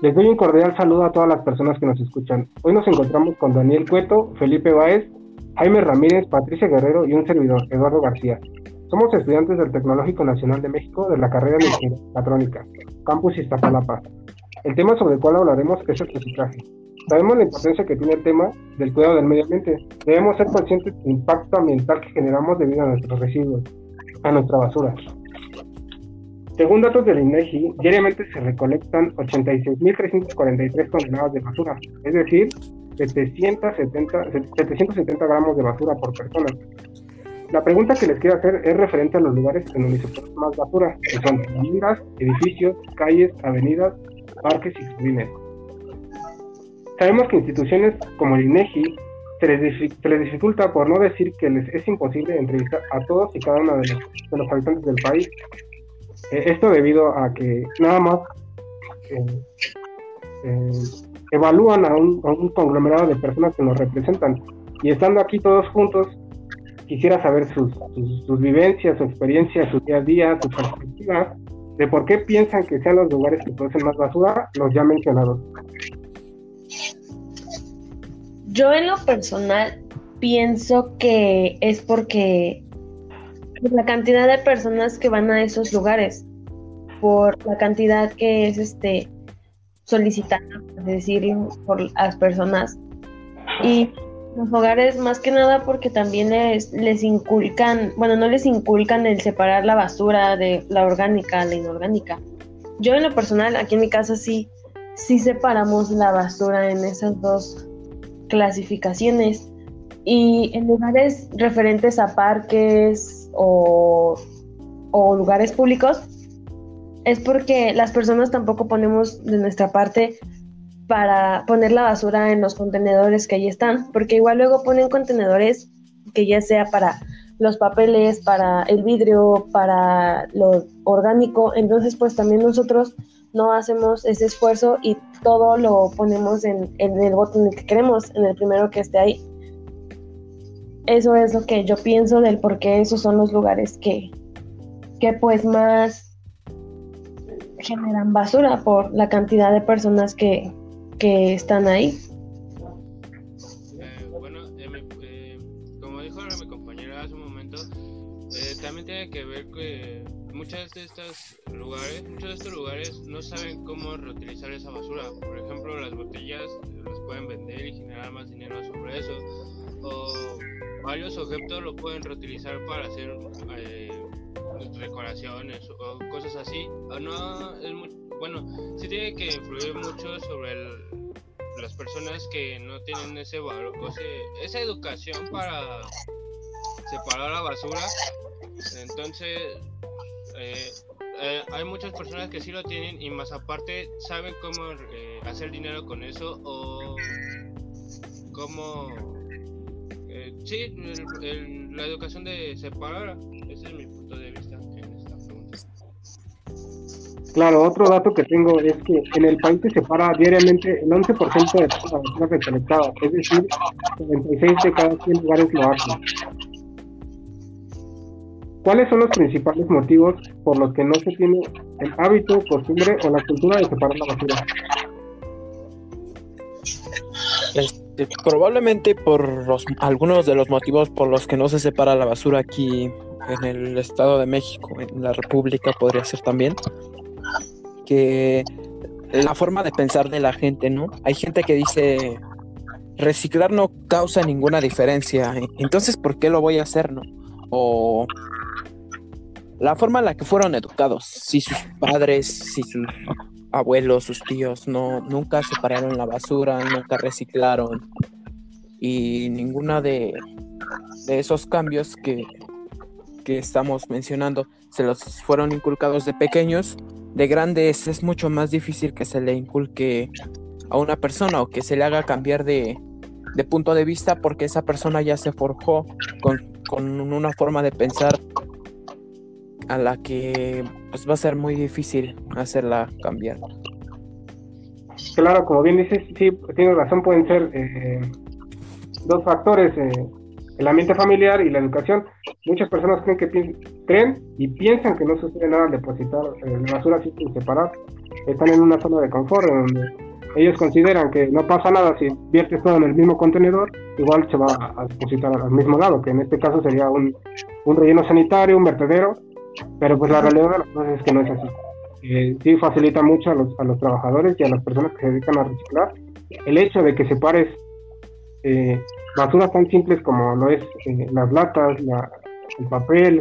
Les doy un cordial saludo a todas las personas que nos escuchan. Hoy nos encontramos con Daniel Cueto, Felipe Baez, Jaime Ramírez, Patricia Guerrero y un servidor, Eduardo García. Somos estudiantes del Tecnológico Nacional de México de la carrera de Ingeniería Patrónica, Campus Iztapalapa. El tema sobre el cual hablaremos es el reciclaje. Sabemos la importancia que tiene el tema del cuidado del medio ambiente. Debemos ser conscientes del impacto ambiental que generamos debido a nuestros residuos, a nuestra basura. Según datos del INEGI, diariamente se recolectan 86.343 toneladas de basura, es decir, 770, 770 gramos de basura por persona. La pregunta que les quiero hacer es referente a los lugares en donde se produce más basura, que son viviendas, edificios, calles, avenidas, parques y jardines. Sabemos que instituciones como el INEGI se les, dificulta, por no decir que les es imposible entrevistar a todos y cada uno de los, habitantes del país. Eh, esto debido a que nada más eh, eh, evalúan a un, conglomerado de personas que nos representan. Y estando aquí todos juntos, quisiera saber sus, sus, vivencias, su experiencia, su día a día, su perspectiva de por qué piensan que sean los lugares que producen más basura los ya mencionados. Yo en lo personal pienso que es porque la cantidad de personas que van a esos lugares, por la cantidad que es este solicitada, por decirlo, por las personas. Y los hogares más que nada porque también les, les inculcan, bueno, no les inculcan el separar la basura de la orgánica, la inorgánica. Yo en lo personal, aquí en mi casa sí, sí separamos la basura en esas dos clasificaciones y en lugares referentes a parques o, lugares públicos es porque las personas tampoco ponemos de nuestra parte para poner la basura en los contenedores que ahí están, porque igual luego ponen contenedores que ya sea para los papeles, para el vidrio, para lo orgánico, entonces pues también nosotros no hacemos ese esfuerzo y todo lo ponemos en, en el que queremos, en el primero que esté ahí. Eso es lo que yo pienso del por qué esos son los lugares que, que pues más generan basura por la cantidad de personas que, que están ahí. Eh, bueno, eh, como dijo mi compañera hace un momento, eh, también tiene que ver que muchas de estos lugares, muchos de estos lugares no saben cómo reutilizar esa basura. Por ejemplo, las botellas las pueden vender y generar más dinero sobre eso. O varios objetos lo pueden reutilizar para hacer eh, decoraciones o cosas así. no es bueno, sí tiene que influir mucho sobre las personas que no tienen ese valor, o sea, esa educación para separar la basura. Entonces, eh, eh, hay muchas personas que sí lo tienen y más aparte saben cómo hacer dinero con eso o cómo... sí, la educación de separar, ese es mi punto de vista en esta pregunta. Claro, otro dato que tengo es que en el país se separa diariamente el 11% de las basura recolectadas, es decir, 96 de cada 100 lugares lo hacen. ¿Cuáles son los principales motivos por los que no se tiene el hábito, costumbre o la cultura de separar la basura? Probablemente por algunos de los motivos por los que no se separa la basura aquí en el Estado de México, en la República podría ser también, que la forma de pensar de la gente, ¿no? Hay gente que dice, reciclar no causa ninguna diferencia, entonces ¿por qué lo voy a hacer, no? O la forma en la que fueron educados. Si sus padres, si sus abuelos, sus tíos no nunca separaron la basura, nunca reciclaron. Y ninguna de, de esos cambios que, que estamos mencionando se los fueron inculcados de pequeños, de grandes es mucho más difícil que se le inculque a una persona o que se le haga cambiar de, de punto de vista porque esa persona ya se forjó con, con una forma de pensar a la que pues va a ser muy difícil hacerla cambiar. Claro, como bien dices, sí, tienes razón, pueden ser eh, dos factores, eh, el ambiente familiar y la educación. Muchas personas creen que creen y piensan que no sucede nada al depositar eh, la basura así sin separar, están en una zona de confort donde ellos consideran que no pasa nada si viertes todo en el mismo contenedor, igual se va a depositar al mismo lado, que en este caso sería un, un relleno sanitario, un vertedero, pero pues la realidad de las cosas es que no es así. Eh, sí facilita mucho a los, a los trabajadores y a las personas que se dedican a reciclar el hecho de que separes eh, basuras tan simples como lo es eh, las latas, el papel,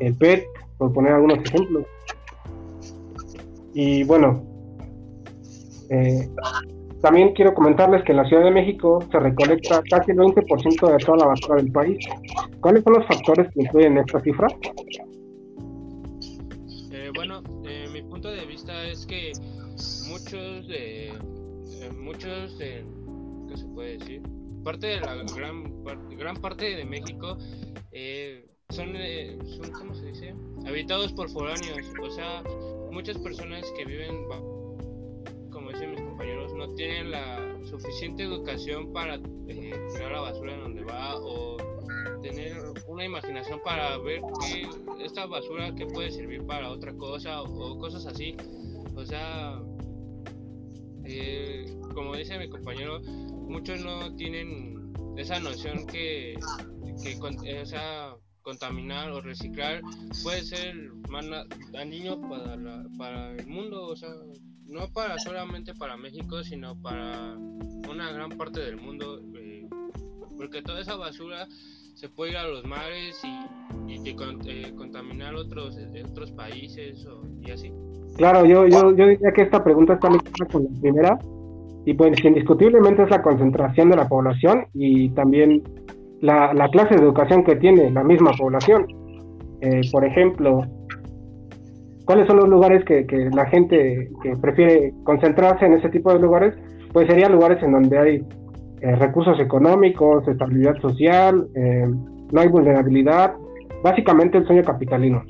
el PET, por poner algunos ejemplos. Y bueno, eh, también quiero comentarles que en la Ciudad de México se recolecta casi el 20% de toda la basura del país. ¿Cuáles son los factores que influyen en esta cifra? Que muchos de, eh, muchos de, ¿qué se puede decir? Parte de la gran, gran parte de México eh, son, son, ¿cómo se dice? Habitados por foráneos, o sea, muchas personas que viven no tienen la suficiente educación para eh, tirar la basura en donde va o tener una imaginación para ver que esta basura que puede servir para otra cosa o, cosas así. O sea, eh, como dice mi compañero, muchos no tienen esa noción que, que eh, o sea, contaminar o reciclar puede ser más dañino para, para el mundo, o sea, no para solamente para México, sino para una gran parte del mundo, eh, porque toda esa basura se puede ir a los mares y, y eh, contaminar otros eh, otros países y así. Claro, yo, yo, yo diría que esta pregunta está ligada con la primera, y pues indiscutiblemente es la concentración de la población y también la, la clase de educación que tiene la misma población. por ejemplo, ¿Cuáles son los lugares que, la gente que prefiere concentrarse en ese tipo de lugares? Pues serían lugares en donde hay eh, recursos económicos, estabilidad social, eh, no hay vulnerabilidad, básicamente el sueño capitalino.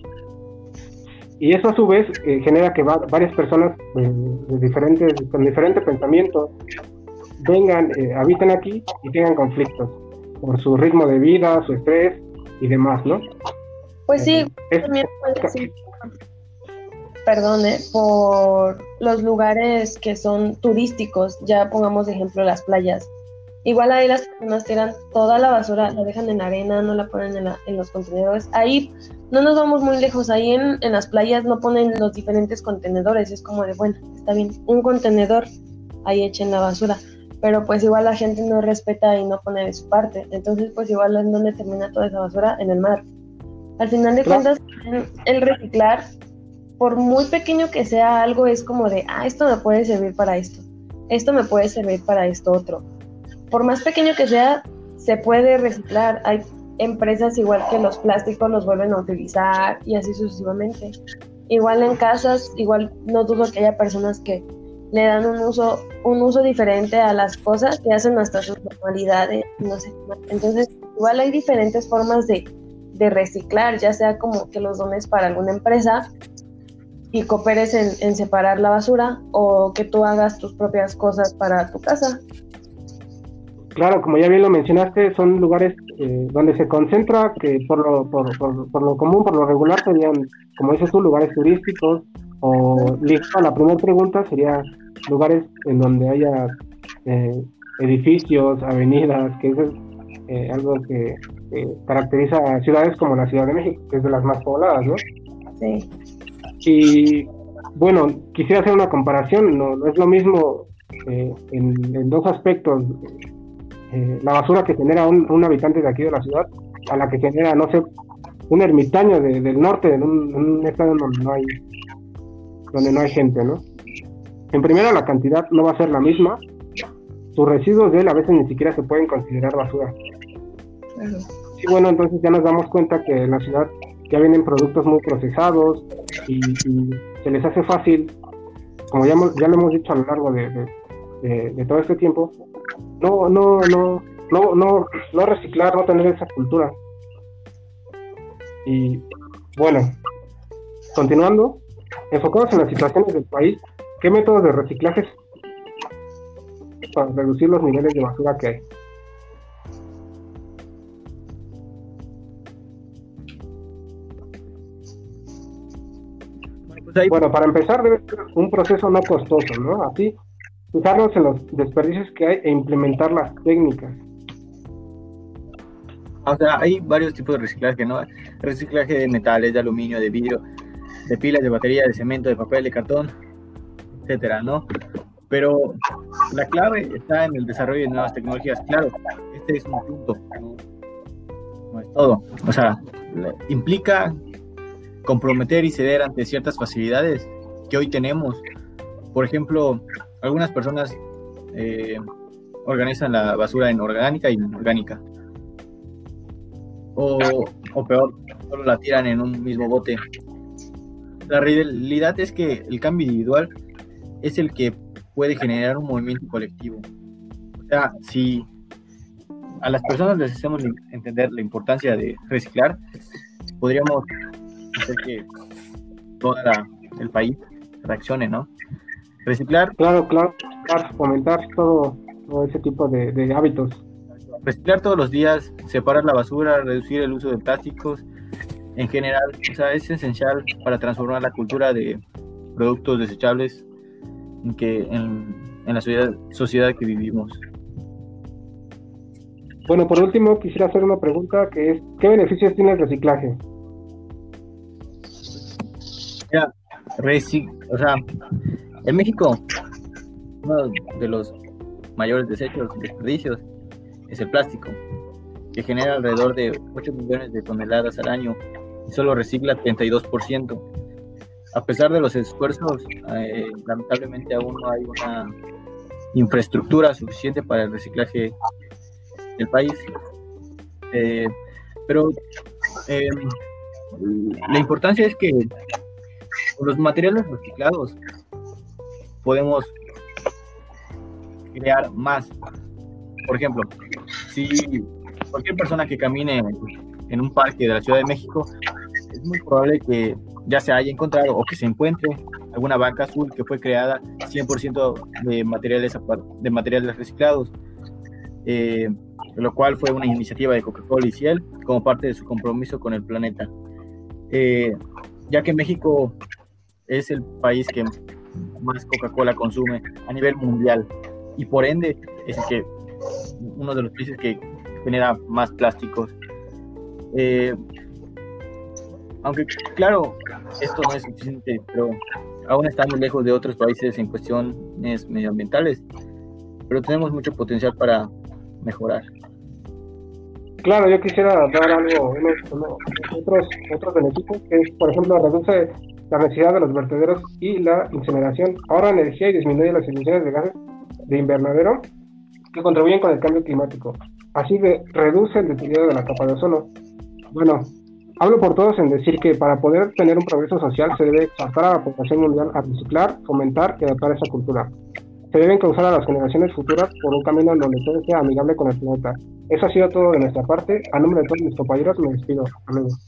Y eso a su vez eh, genera que varias personas de diferentes, con diferente pensamiento vengan, habiten aquí y tengan conflictos por su ritmo de vida, su estrés y demás, ¿no? Pues sí, también puede perdone, por los lugares que son turísticos, ya pongamos de ejemplo las playas. Igual ahí las personas tiran toda la basura, la dejan en arena, no la ponen en, los contenedores. Ahí no nos vamos muy lejos, ahí en, en, las playas no ponen los diferentes contenedores, es como de, bueno, está bien, un contenedor, ahí echen la basura. Pero pues igual la gente no respeta y no pone de su parte. Entonces pues igual en donde termina toda esa basura, en el mar. Al final de cuentas, el reciclar por muy pequeño que sea algo, es como de, ah, esto me puede servir para esto, esto me puede servir para esto otro. Por más pequeño que sea, se puede reciclar. Hay empresas igual que los plásticos los vuelven a utilizar y así sucesivamente. Igual en casas, igual no dudo que haya personas que le dan un uso, un uso diferente a las cosas que hacen hasta sus normalidades, no sé. Entonces, igual hay diferentes formas de, de reciclar, ya sea como que los dones para alguna empresa y cooperes en, separar la basura o que tú hagas tus propias cosas para tu casa. Claro, como ya bien lo mencionaste, son lugares eh, donde se concentra, que por lo, por, por, lo común, por lo regular, serían, como dices tú, lugares turísticos, o ligado la primera pregunta, sería lugares en donde haya eh, edificios, avenidas, que es eh, algo que caracteriza a ciudades como la Ciudad de México, que es de las más pobladas, ¿no? Sí. Y bueno, quisiera hacer una comparación, no, es lo mismo en, dos aspectos, eh, la basura que genera un, habitante de aquí de la ciudad a la que genera, no sé, un ermitaño del norte, en un, estado donde no hay donde no hay gente, ¿no? En primera, la cantidad no va a ser la misma. Sus residuos de él a veces ni siquiera se pueden considerar basura. Y bueno, entonces ya nos damos cuenta que en la ciudad ya vienen productos muy procesados y, se les hace fácil, como ya, ya lo hemos dicho a lo largo de, todo este tiempo, no, no, no, no, no, no reciclar, no tener esa cultura. Y bueno, continuando, enfocados en las situaciones del país, ¿qué métodos de reciclaje para reducir los niveles de basura que hay? Pues bueno, para empezar debe ser un proceso no costoso, ¿no? Así, fijarnos en los desperdicios que hay e implementar las técnicas. O sea, hay varios tipos de reciclaje, ¿no? Reciclaje de metales, de aluminio, de vidrio, de pilas, de batería, de cemento, de papel, de cartón, etcétera, ¿no? Pero la clave está en el desarrollo de nuevas tecnologías. Claro, este es un punto, no, es todo. O sea, implica comprometer y ceder ante ciertas facilidades que hoy tenemos. Por ejemplo, algunas personas eh, organizan la basura en orgánica y inorgánica. O, o peor, solo la tiran en un mismo bote. La realidad es que el cambio individual es el que puede generar un movimiento colectivo. O sea, si a las personas les hacemos entender la importancia de reciclar, podríamos hacer que todo el país reaccione, ¿no? Reciclar. Claro, claro, fomentar todo, todo ese tipo de, de hábitos. Reciclar todos los días, separar la basura, reducir el uso de plásticos, en general, o sea, es esencial para transformar la cultura de productos desechables en, que, en, la sociedad, sociedad que vivimos. Bueno, por último, quisiera hacer una pregunta que es, ¿qué beneficios tiene el reciclaje? Ya, o sea, en México, uno de los mayores desechos desperdicios es el plástico, que genera alrededor de 8 millones de toneladas al año y solo recicla 32% a pesar de los esfuerzos, eh, lamentablemente aún no hay una infraestructura suficiente para el reciclaje del país. Eh, pero eh, la importancia es que con los materiales reciclados podemos crear más. Por ejemplo, si cualquier persona que camine en un parque de la Ciudad de México, es muy probable que ya se haya encontrado o que se encuentre alguna banca azul que fue creada 100% de materiales, de materiales reciclados, eh, lo cual fue una iniciativa de Coca-Cola y Ciel como parte de su compromiso con el planeta. Eh, ya que México es el país que más Coca-Cola consume a nivel mundial y por ende es que, uno de los países que genera más plásticos. Eh, aunque claro, esto no es suficiente, pero aún estamos lejos de otros países en cuestiones medioambientales, pero tenemos mucho potencial para mejorar. Claro, yo quisiera dar algo, unos, otros, otros beneficios, que es, por ejemplo, reduce la necesidad de los vertederos y la incineración, ahorra energía y disminuye las emisiones de gases de invernadero que contribuyen con el cambio climático. Así que reduce el deterioro de la capa de ozono. Bueno, Hablo por todos en decir que para poder tener un progreso social se debe exhortar a la población mundial a reciclar, fomentar y adaptar esa cultura. Se deben causar a las generaciones futuras por un camino en donde todo sea amigable con el planeta. Eso ha sido todo de nuestra parte. A nombre de todos mis compañeros me despido. Amigos.